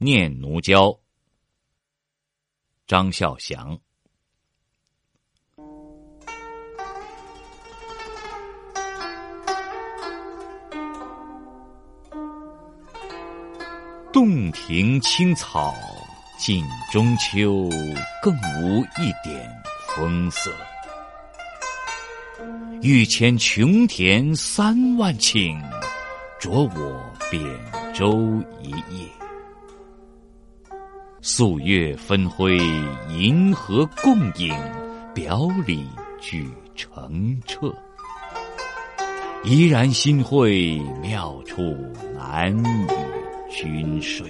念奴娇，张孝祥。洞庭青草近中秋，更无一点风色。欲遣琼田三万顷，着我扁舟一叶。素月分辉，银河共影，表里俱澄澈。怡然心会，妙处难与君睡。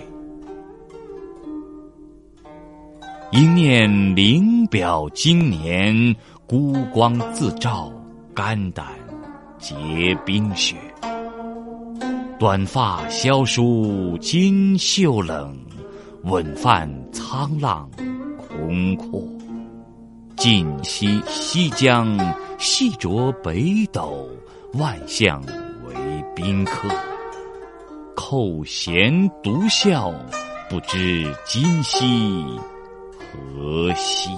应念灵表今年，孤光自照。肝胆结冰雪，短发萧疏襟袖冷，稳泛沧浪空阔。尽息西江，细酌北斗，万象为宾客。扣舷独笑，不知今夕何夕。